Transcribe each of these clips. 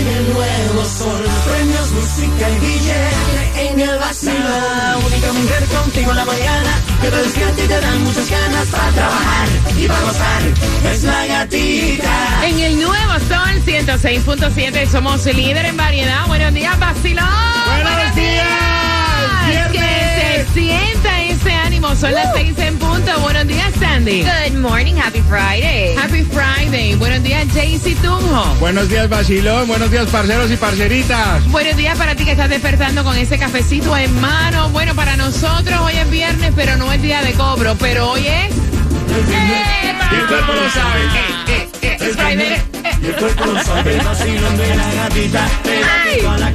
En el nuevo sol. Premios, música y billete en el vacilón. La única mujer contigo en la mañana que te despierta y te dan muchas ganas para trabajar y para gozar. Es la gatita. En el nuevo Sol 106.7 somos líder en variedad. Buenos días, vacilón. Buenos días, Que viernes. se sienta Son las seis en punto. Buenos días, Sandy. Good morning, happy Friday. Happy Friday. Buenos días, Jaycee Tunjo. Buenos días, Basilón. Buenos días, parceros y parceritas. Buenos días para ti que estás despertando con ese cafecito en mano. Bueno, para nosotros hoy es viernes, pero no es día de cobro. Pero hoy es. Y el cuerpo lo sabe. Eh, eh, es Friday. Eh, Y el cuerpo lo sabe, el vacilón de la gatita. Pégate con la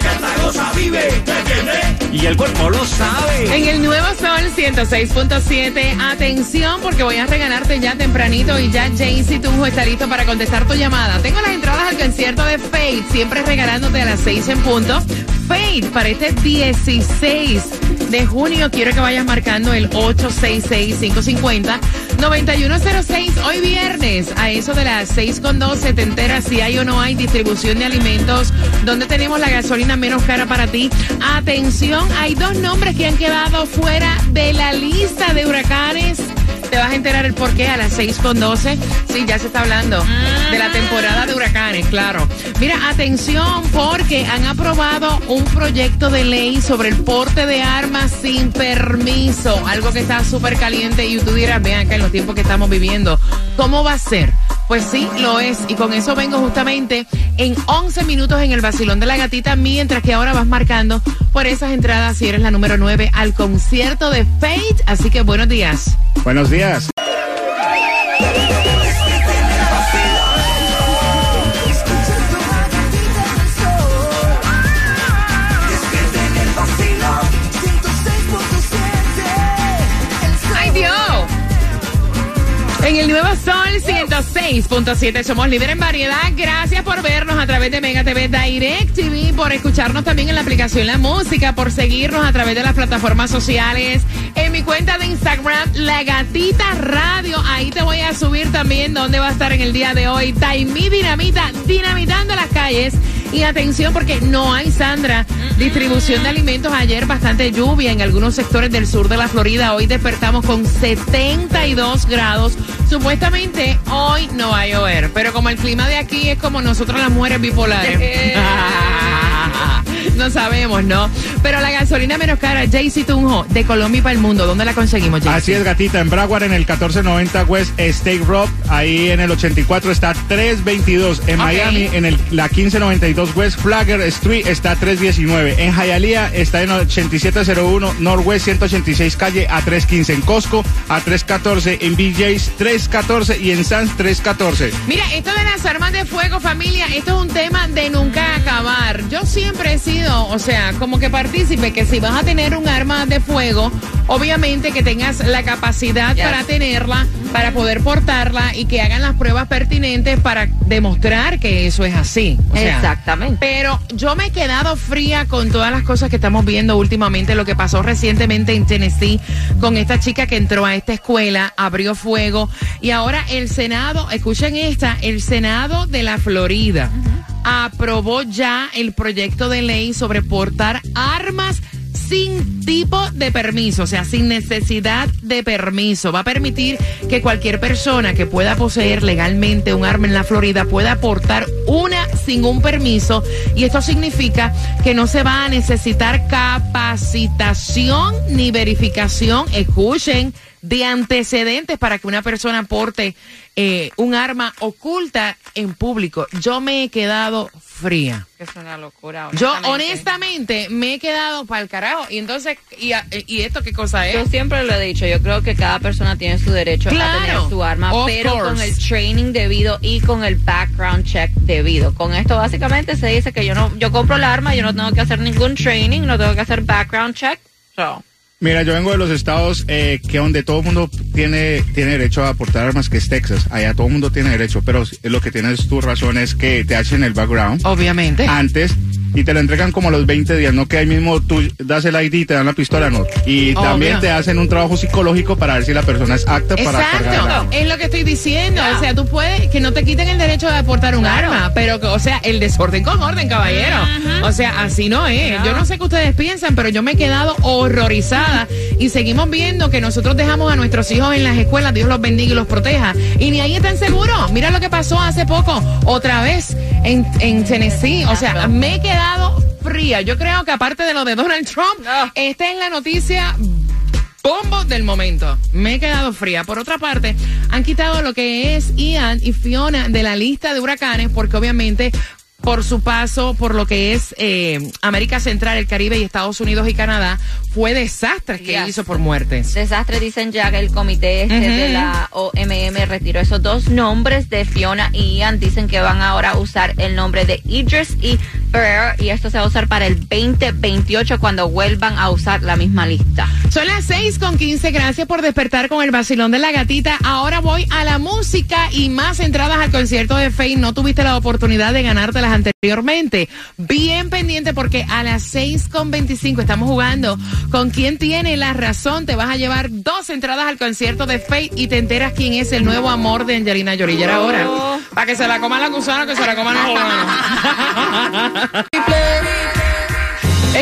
canta, goza, vive. ¿Te entiendes? Y el cuerpo lo sabe. En el nuevo Sol 106.7, atención porque voy a regalarte ya tempranito y ya Jaycee Tunjo está listo para contestar tu llamada. Tengo las entradas al concierto de Fate, siempre regalándote a las 6 en punto. Fate para este 16 de junio, quiero que vayas marcando el 866-550-9106. Hoy viernes, a eso de las 6 con 12, te enteras si hay o no hay distribución de alimentos, donde tenemos la gasolina menos cara para ti. Atención, hay dos nombres que han quedado fuera de la lista de huracanes. Te vas a enterar el porqué a las 6 con 12. Sí, ya se está hablando de la temporada de huracanes, claro. Mira, atención porque han aprobado un proyecto de ley sobre el porte de armas sin permiso. Algo que está súper caliente y tú dirás, vean acá en los tiempos que estamos viviendo. ¿Cómo va a ser? Pues sí, lo es. Y con eso vengo justamente en 11 minutos en el vacilón de la gatita, mientras que ahora vas marcando por esas entradas si eres la número 9 al concierto de Fate. Así que buenos días. Buenos días. En el nuevo Sol 106.7 somos líderes en variedad. Gracias por vernos a través de Mega TV Direct TV, por escucharnos también en la aplicación La Música, por seguirnos a través de las plataformas sociales. En mi cuenta de Instagram, La Gatita Radio. Ahí te voy a subir también dónde va a estar en el día de hoy. Taimí Dinamita, dinamitando las calles. Y atención porque no hay, Sandra, distribución de alimentos. Ayer bastante lluvia en algunos sectores del sur de la Florida. Hoy despertamos con 72 grados. Supuestamente hoy no va a llover, pero como el clima de aquí es como nosotros las mujeres bipolares. no sabemos, ¿no? Pero la gasolina menos cara, JC Tunjo, de Colombia para el mundo. ¿Dónde la conseguimos, JC? Así es, gatita. En Broward, en el 1490 West State Road. Ahí en el 84 está 322. En. Miami, en el, la 1592 West Flagger Street está 319. En Hialeah está en 8701 Northwest 186 calle a 315. En Costco a 314. En BJ's 314 y en Sands 314. Mira, esto de las armas de fuego, familia, esto es un tema de nunca sido, o sea, como que partícipe que si vas a tener un arma de fuego, obviamente que tengas la capacidad para tenerla, para poder portarla y que hagan las pruebas pertinentes para demostrar que eso es así. O sea, Exactamente. Pero yo me he quedado fría con todas las cosas que estamos viendo últimamente, lo que pasó recientemente en Tennessee con esta chica que entró a esta escuela, abrió fuego y ahora el Senado, escuchen esta, el Senado de la Florida aprobó ya el proyecto de ley sobre portar armas sin tipo de permiso, o sea, sin necesidad de permiso. Va a permitir que cualquier persona que pueda poseer legalmente un arma en la Florida pueda portar una sin un permiso y esto significa que no se va a necesitar capacitación ni verificación, escuchen, de antecedentes para que una persona porte eh, un arma oculta en público. Yo me he quedado fría. Es una locura. Yo honestamente me he quedado para el carajo. Y entonces, ¿y, a- y esto qué cosa es? Yo siempre lo he dicho, yo creo que cada persona tiene su derecho Claro. a tener su arma, pero con course. el training debido y con el background check debido. Con esto básicamente se dice que yo no, yo compro el arma, yo no tengo que hacer ningún training, no tengo que hacer background check. So, Mira, yo vengo de los estados eh, que donde todo el mundo tiene, tiene derecho a portar armas, que es Texas. Allá todo el mundo tiene derecho, pero lo que tienes tu razón es que te hacen el background Obviamente. antes y te lo entregan como a los 20 días, no que ahí mismo tú das el ID, te dan la pistola, no. Y Obvio. también te hacen un trabajo psicológico para ver si la persona es apta para cargar el Exacto, arma. es lo que estoy diciendo. O sea, tú puedes que no te quiten el derecho de portar un arma, pero que, o sea, el desorden con orden, caballero. O sea, así no es. Yo no sé qué ustedes piensan, pero yo me he quedado horrorizada y seguimos viendo que nosotros dejamos a nuestros hijos en las escuelas, Dios los bendiga y los proteja, y ni ahí están seguros. Mira lo que pasó hace poco, otra vez en, en Tennessee. O sea, me he quedado fría. Yo creo que aparte de lo de Donald Trump, esta es la noticia bombo del momento. Me he quedado fría. Por otra parte, han quitado lo que es Ian y Fiona de la lista de huracanes porque obviamente por su paso por lo que es eh, América Central, el Caribe y Estados Unidos y Canadá, fue desastres que Yes. hizo por muertes. desastre dicen ya que el comité este de la OMM retiró esos dos nombres de Fiona y Ian. Dicen que van ahora a usar el nombre de Idris y Y esto se va a usar para el 2028 cuando vuelvan a usar la misma lista. Son las 6 con 15. Gracias por despertar con el vacilón de la gatita. Ahora voy a la música y más entradas al concierto de Faye. No tuviste la oportunidad de ganártelas anteriormente. Bien pendiente porque a las 6 con 25 estamos jugando con quien tiene la razón. Te vas a llevar dos entradas al concierto de Faye y te enteras quién es el nuevo amor de Angelina Jolie. Ya era hora. Para que se la coman la gusana, que se la coman los Triple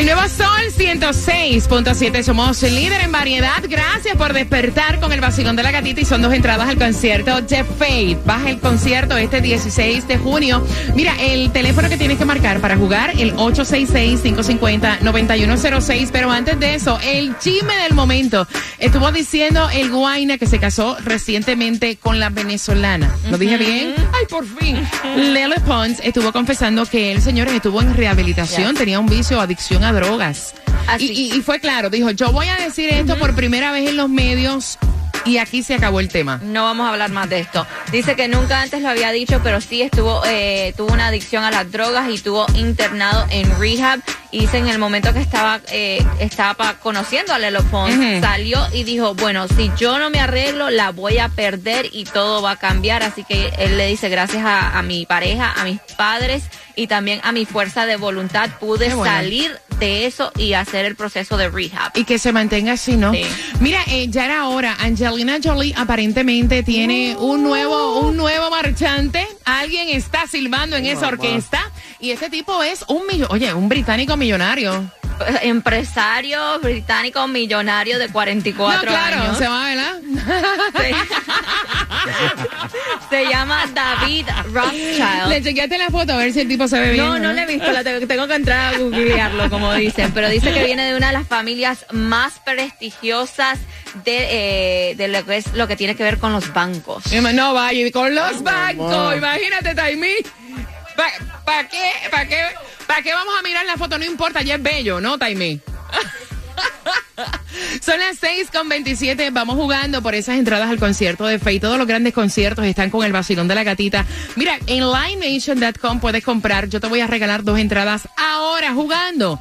El nuevo Sol 106.7. Somos líder en variedad. Gracias por despertar con el vacilón de la gatita y son dos entradas al concierto de Fate. Baja el concierto este 16 de junio. Mira, el teléfono que tienes que marcar para jugar, el 866-550-9106. Pero antes de eso, el chisme del momento. Estuvo diciendo el Guaina que se casó recientemente con la venezolana. ¿Lo dije bien? Ay, por fin. Lele Pons estuvo confesando que el señor estuvo en rehabilitación, tenía un vicio adicción a drogas. Así. Y, y- y fue claro, dijo, yo voy a decir esto por primera vez en los medios y aquí se acabó el tema. No vamos a hablar más de esto. Dice que nunca antes lo había dicho, pero sí estuvo, eh, tuvo una adicción a las drogas y estuvo internado en rehab. Y dice en el momento que estaba, eh, estaba conociendo a Lelo Pons, salió y dijo, bueno, si yo no me arreglo, la voy a perder y todo va a cambiar. Así que él le dice, gracias a, a mi pareja, a mis padres y también a mi fuerza de voluntad, pude bueno. salir de eso y hacer el proceso de rehab. Y que se mantenga así, ¿no? Sí. Mira, eh, ya era hora. Angelina Jolie aparentemente tiene un nuevo, un nuevo marchante. Alguien está silbando en esa orquesta. Y este tipo es un millo- oye, un británico millonario. Empresario británico millonario de 44 no, claro, años. se va, ¿verdad? Se, se llama David Rothschild. Le chequeaste la foto a ver si el tipo se ve bien. No, no le he visto, la tengo, tengo que entrar a googlearlo, como dicen, pero dice que viene de una de las familias más prestigiosas de, eh, de lo que es lo que tiene que ver con los bancos. No vaya, con los bancos, imagínate, Taimí. ¿Para qué, pa qué, pa qué vamos a mirar la foto? No importa, ya es bello, ¿no, Taimí? Son las 6 con 27. Vamos jugando por esas entradas al concierto de Faye. Todos los grandes conciertos están con el vacilón de la gatita. Mira, en livenation.com puedes comprar. Yo te voy a regalar dos entradas ahora jugando.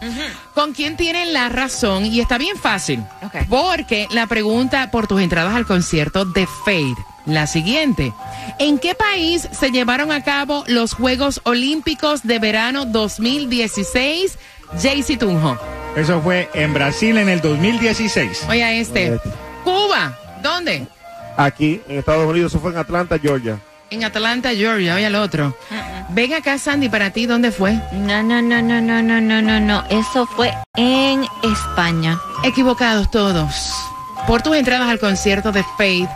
¿Con quién tienen la razón? Y está bien fácil. Porque la pregunta por tus entradas al concierto de Fade. La siguiente. ¿En qué país se llevaron a cabo los Juegos Olímpicos de Verano 2016? Jaycee Tunjo. Eso fue en Brasil en el 2016. Oye, este. Cuba. ¿Dónde? Aquí, en Estados Unidos, eso fue en Atlanta, Georgia. en Atlanta, Georgia, oye al otro. Ven acá, Sandy, para ti, ¿dónde fue? No, no, no, no, no, no, no, no, no. Eso fue en España. Equivocados todos. Por tus entradas al concierto de Faith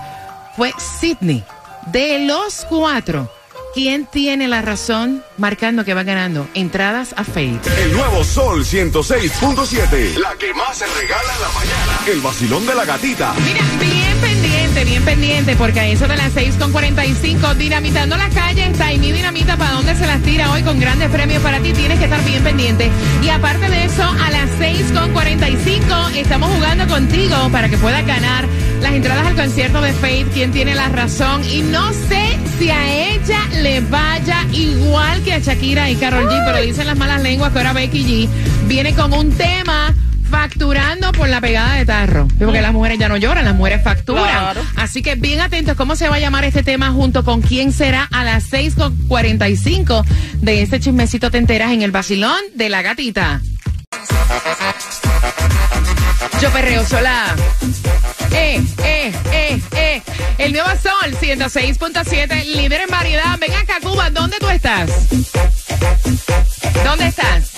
fue Sydney. De los cuatro, ¿quién tiene la razón marcando que va ganando? Entradas a Faith. El nuevo Sol 106.7. La que más se regala en la mañana. El vacilón de la gatita. Mira, bien pendiente, bien pendiente, porque a eso de las 6.45, dinamitando la calle, está y mi dinamita, ¿para dónde se las tira hoy con grandes premios para ti? Tienes que estar bien pendiente. Y aparte de eso, a las 6.45 estamos jugando contigo para que puedas ganar las entradas al concierto de Faith, quien tiene la razón. Y no sé si a ella le vaya igual que a Shakira y Carol G, pero dicen las malas lenguas que ahora Becky G viene con un tema facturando por la pegada de tarro. Porque las mujeres ya no lloran, las mujeres facturan. Así que bien atentos cómo se va a llamar este tema junto con quién será a las 6.45 de este chismecito te enteras en el vacilón de la gatita. Yo perreo sola. Eh, eh, eh, eh. El nuevo sol 106.7, líder en variedad. Ven acá, Cuba, ¿dónde tú estás? ¿Dónde estás?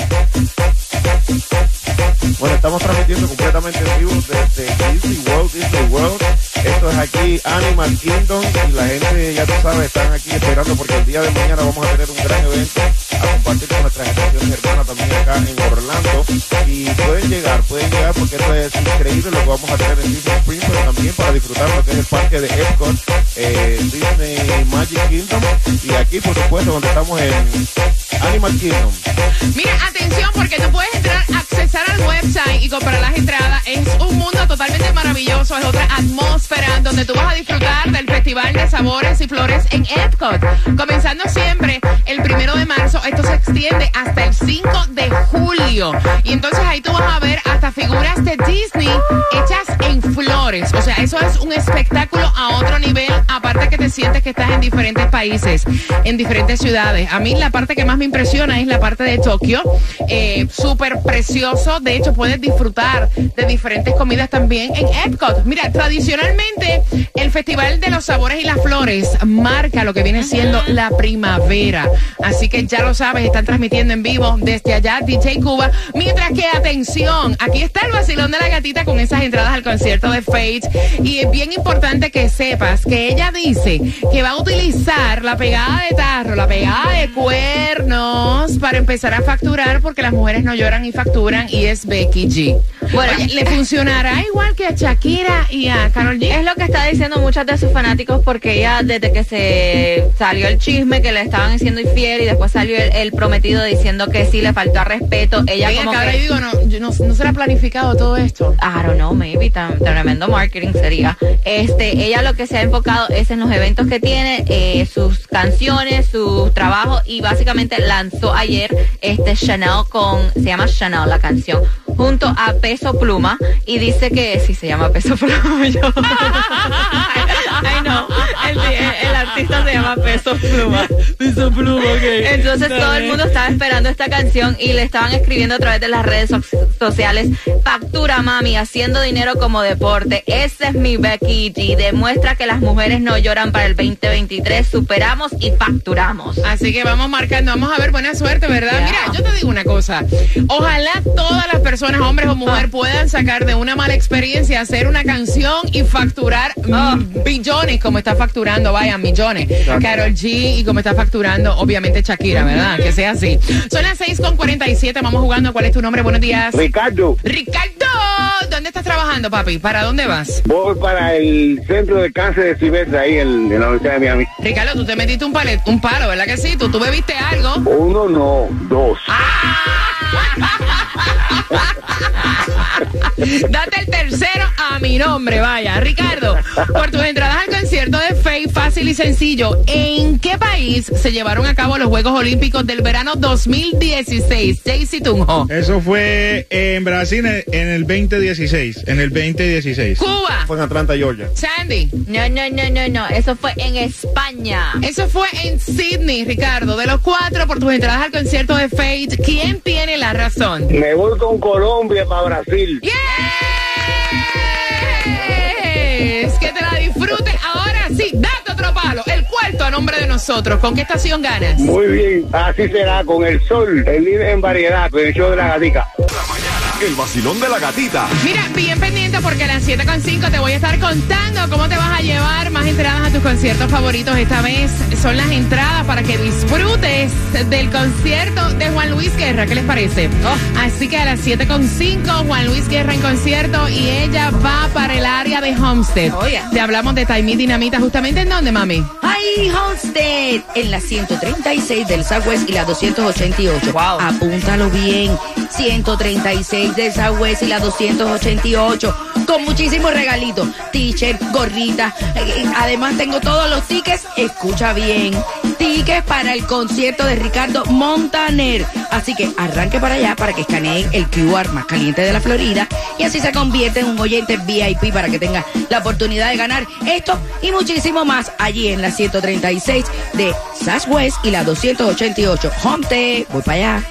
Estamos transmitiendo completamente en vivo desde Disney World, Disney World. Esto es aquí Animal Kingdom y la gente, ya tú sabes, están aquí esperando porque el día de mañana vamos a tener un gran evento a compartir con nuestras estaciones hermanas también acá en Orlando. Y pueden llegar, pueden llegar porque esto es increíble lo que vamos a tener en Disney Springs, también para disfrutar lo que es el parque de Epcot, eh, Disney Magic Kingdom. Y aquí, por supuesto, donde estamos en Animal Kingdom. Mira, atención, porque tú puedes entrar, accesar al website y comprar las entradas. Es un mundo totalmente maravilloso, es otra atmósfera donde tú vas a disfrutar del Festival de Sabores y Flores en Epcot. Comenzando siempre el primero de marzo, esto se extiende hasta el 5 de julio. Y entonces ahí tú vas a ver hasta figuras de Disney hechas en flores. O sea, eso es un espectáculo te sientes que estás en diferentes países, en diferentes ciudades. A mí la parte que más me impresiona es la parte de Tokio. Eh, Súper precioso. De hecho, puedes disfrutar de diferentes comidas también en Epcot. Mira, tradicionalmente el Festival de los Sabores y las Flores marca lo que viene siendo la primavera. Así que ya lo sabes, están transmitiendo en vivo desde allá DJ Cuba. Mientras que, atención, aquí está el vacilón de la gatita con esas entradas al concierto de Fate. Y es bien importante que sepas que ella dice que va a utilizar la pegada de tarro, la pegada de cuernos para empezar a facturar porque las mujeres no lloran y facturan y es Becky G. Bueno, Oye, ¿le funcionará igual que a Shakira y a Carol G? Es lo que está diciendo muchas de sus fanáticos porque ella desde que se salió el chisme que le estaban siendo infiel y después salió el, el prometido diciendo que sí le faltó a respeto, ella Ven como ahora que yo digo, no, yo no, no será planificado todo esto. I don't know, maybe tan, tremendo marketing sería. Este, ella lo que se ha enfocado es en los eventos que tiene, eh, sus canciones, su trabajo y básicamente lanzó ayer este Chanel con, se llama Chanel la canción, junto a Peso Pluma y dice que sí se llama Peso Pluma. Yo. Ay no, el, el- el artista se llama Peso Pluma. Piso pluma, ok. Entonces todo el mundo estaba esperando esta canción y le estaban escribiendo a través de las redes so- sociales, factura mami, haciendo dinero como deporte. Ese es mi Becky G. Demuestra que las mujeres no lloran para el 2023, superamos y facturamos. Así que vamos marcando, vamos a ver buena suerte, ¿verdad? Mira, yo te digo una cosa. Ojalá todas las personas, hombres o mujeres, puedan sacar de una mala experiencia, hacer una canción y facturar mm, billones como está facturando, vaya, millones. Carol G y como está facturando, obviamente Shakira, ¿verdad? Que sea así. Son las 6 con 47, vamos jugando. ¿Cuál es tu nombre? Buenos días. Ricardo, Ricardo, ¿dónde estás trabajando, papi? ¿Para dónde vas? voy para el centro de cáncer de Ciberta ahí en, en la Universidad de Miami. Ricardo, tú te metiste un, palet, un palo, ¿verdad que sí? ¿Tú, tú bebiste algo? Uno no, dos. Date el tercero a mi nombre, vaya. Ricardo, por tus entradas al concierto de Faye, fácil y sencillo. ¿En qué país se llevaron a cabo los Juegos Olímpicos del verano 2016? Jaycee Tunjo. Eso fue en Brasil en el 2016. En el 2016. Cuba. Fue en Atlanta, Georgia. Sandy. No, no, no, no, no, eso fue en España. Eso fue en Sydney, Ricardo. De los cuatro, por tus entradas al concierto de Fate, ¿quién tiene la razón? Me voy con Colombia para Brasil. ¡Yes! Que te la disfrutes. Ahora sí, date otro palo. El puerto a nombre de nosotros. ¿Con qué estación ganas? Muy bien, así será con el sol, el líder en variedad, el show de la gatica. El vacilón de la gatita. Mira, bien pendiente porque a las 7.5 te voy a estar contando cómo te vas a llevar más entradas a tus conciertos favoritos. Esta vez son las entradas para que disfrutes del concierto de Juan Luis Guerra. ¿Qué les parece? Así que a las 7.5 Juan Luis Guerra en concierto y ella va para el área de Homestead. Te hablamos de Taimí Dinamita. ¿Justamente en dónde, mami? Ay, Homestead, en la 136 del Southwest y la 288. Wow. Apúntalo bien. 136 del Southwest y la 288. Con muchísimos regalitos. T-shirt, gorrita. Eh, Además tengo todos los tickets. Escucha bien. Tickets para el concierto de Ricardo Montaner. Así que arranque para allá para que escaneen el QR más caliente de la Florida y así se convierte en un oyente VIP para que tenga la oportunidad de ganar esto y muchísimo más allí en la 136 de Southwest y la 288. Homte, voy para allá.